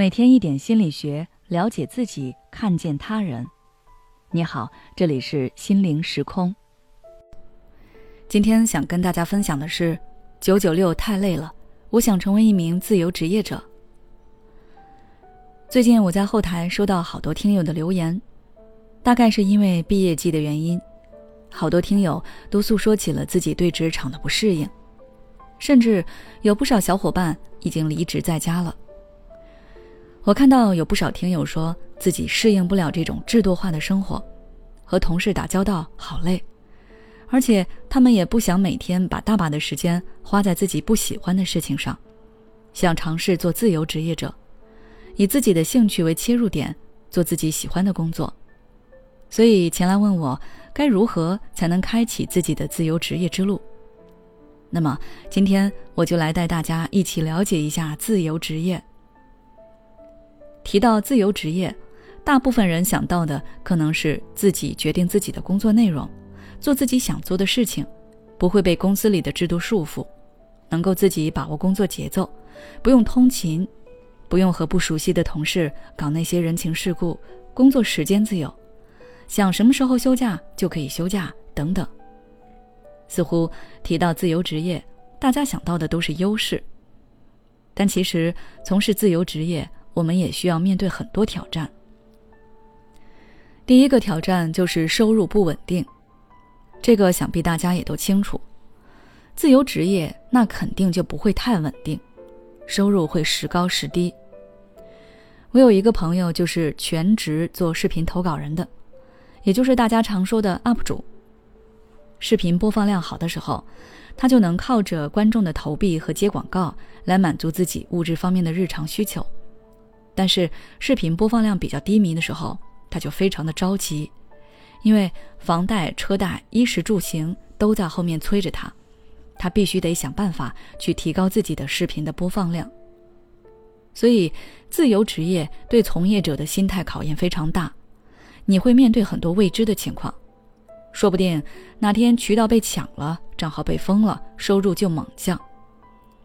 每天一点心理学，了解自己，看见他人。你好，这里是心灵时空。今天想跟大家分享的是：九九六太累了，我想成为一名自由职业者。最近我在后台收到好多听友的留言，大概是因为毕业季的原因，好多听友都诉说起了自己对职场的不适应，甚至有不少小伙伴已经离职在家了。我看到有不少听友说自己适应不了这种制度化的生活，和同事打交道好累，而且他们也不想每天把大把的时间花在自己不喜欢的事情上，想尝试做自由职业者，以自己的兴趣为切入点，做自己喜欢的工作，所以前来问我该如何才能开启自己的自由职业之路。那么今天我就来带大家一起了解一下自由职业。提到自由职业，大部分人想到的可能是自己决定自己的工作内容，做自己想做的事情，不会被公司里的制度束缚，能够自己把握工作节奏，不用通勤，不用和不熟悉的同事搞那些人情世故，工作时间自由，想什么时候休假就可以休假等等。似乎提到自由职业，大家想到的都是优势，但其实从事自由职业。我们也需要面对很多挑战。第一个挑战就是收入不稳定，这个想必大家也都清楚。自由职业那肯定就不会太稳定，收入会时高时低。我有一个朋友就是全职做视频投稿人的，也就是大家常说的 UP 主。视频播放量好的时候，他就能靠着观众的投币和接广告来满足自己物质方面的日常需求。但是视频播放量比较低迷的时候，他就非常的着急，因为房贷、车贷、衣食住行都在后面催着他，他必须得想办法去提高自己的视频的播放量。所以，自由职业对从业者的心态考验非常大，你会面对很多未知的情况，说不定哪天渠道被抢了，账号被封了，收入就猛降，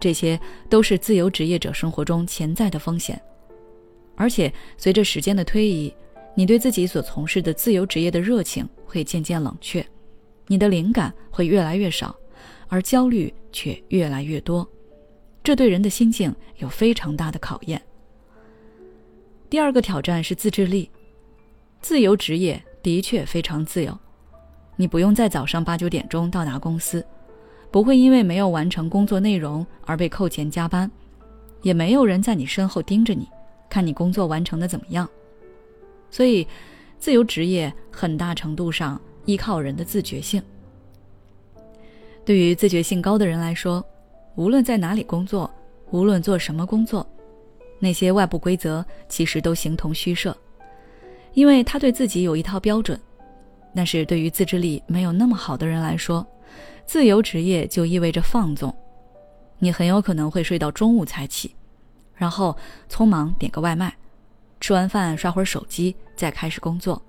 这些都是自由职业者生活中潜在的风险。而且随着时间的推移，你对自己所从事的自由职业的热情会渐渐冷却，你的灵感会越来越少，而焦虑却越来越多，这对人的心境有非常大的考验。第二个挑战是自制力，自由职业的确非常自由，你不用在早上八九点钟到达公司，不会因为没有完成工作内容而被扣钱加班，也没有人在你身后盯着你。看你工作完成的怎么样，所以，自由职业很大程度上依靠人的自觉性。对于自觉性高的人来说，无论在哪里工作，无论做什么工作，那些外部规则其实都形同虚设，因为他对自己有一套标准。但是对于自制力没有那么好的人来说，自由职业就意味着放纵，你很有可能会睡到中午才起。然后匆忙点个外卖，吃完饭刷会儿手机，再开始工作。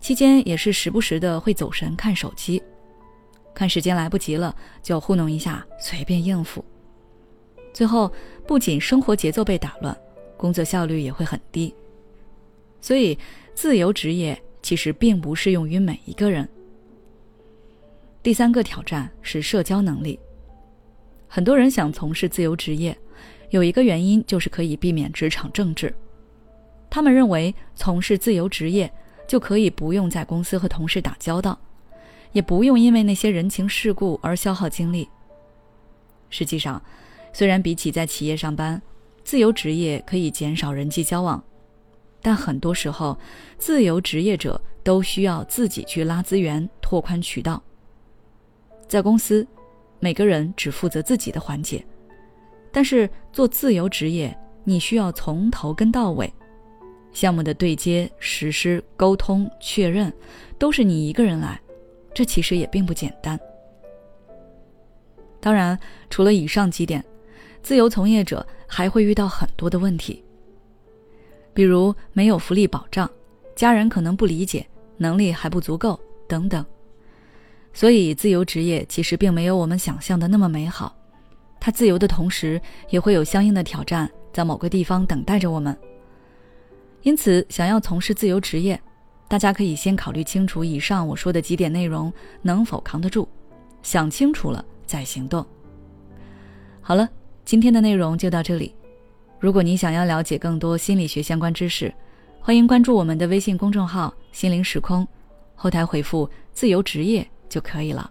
期间也是时不时的会走神看手机，看时间来不及了就糊弄一下，随便应付。最后不仅生活节奏被打乱，工作效率也会很低。所以自由职业其实并不适用于每一个人。第三个挑战是社交能力，很多人想从事自由职业。有一个原因就是可以避免职场政治，他们认为从事自由职业就可以不用在公司和同事打交道，也不用因为那些人情世故而消耗精力。实际上，虽然比起在企业上班，自由职业可以减少人际交往，但很多时候，自由职业者都需要自己去拉资源、拓宽渠道。在公司，每个人只负责自己的环节。但是做自由职业，你需要从头跟到尾，项目的对接、实施、沟通、确认，都是你一个人来，这其实也并不简单。当然，除了以上几点，自由从业者还会遇到很多的问题，比如没有福利保障，家人可能不理解，能力还不足够等等。所以，自由职业其实并没有我们想象的那么美好。它自由的同时，也会有相应的挑战，在某个地方等待着我们。因此，想要从事自由职业，大家可以先考虑清楚以上我说的几点内容能否扛得住，想清楚了再行动。好了，今天的内容就到这里。如果你想要了解更多心理学相关知识，欢迎关注我们的微信公众号“心灵时空”，后台回复“自由职业”就可以了。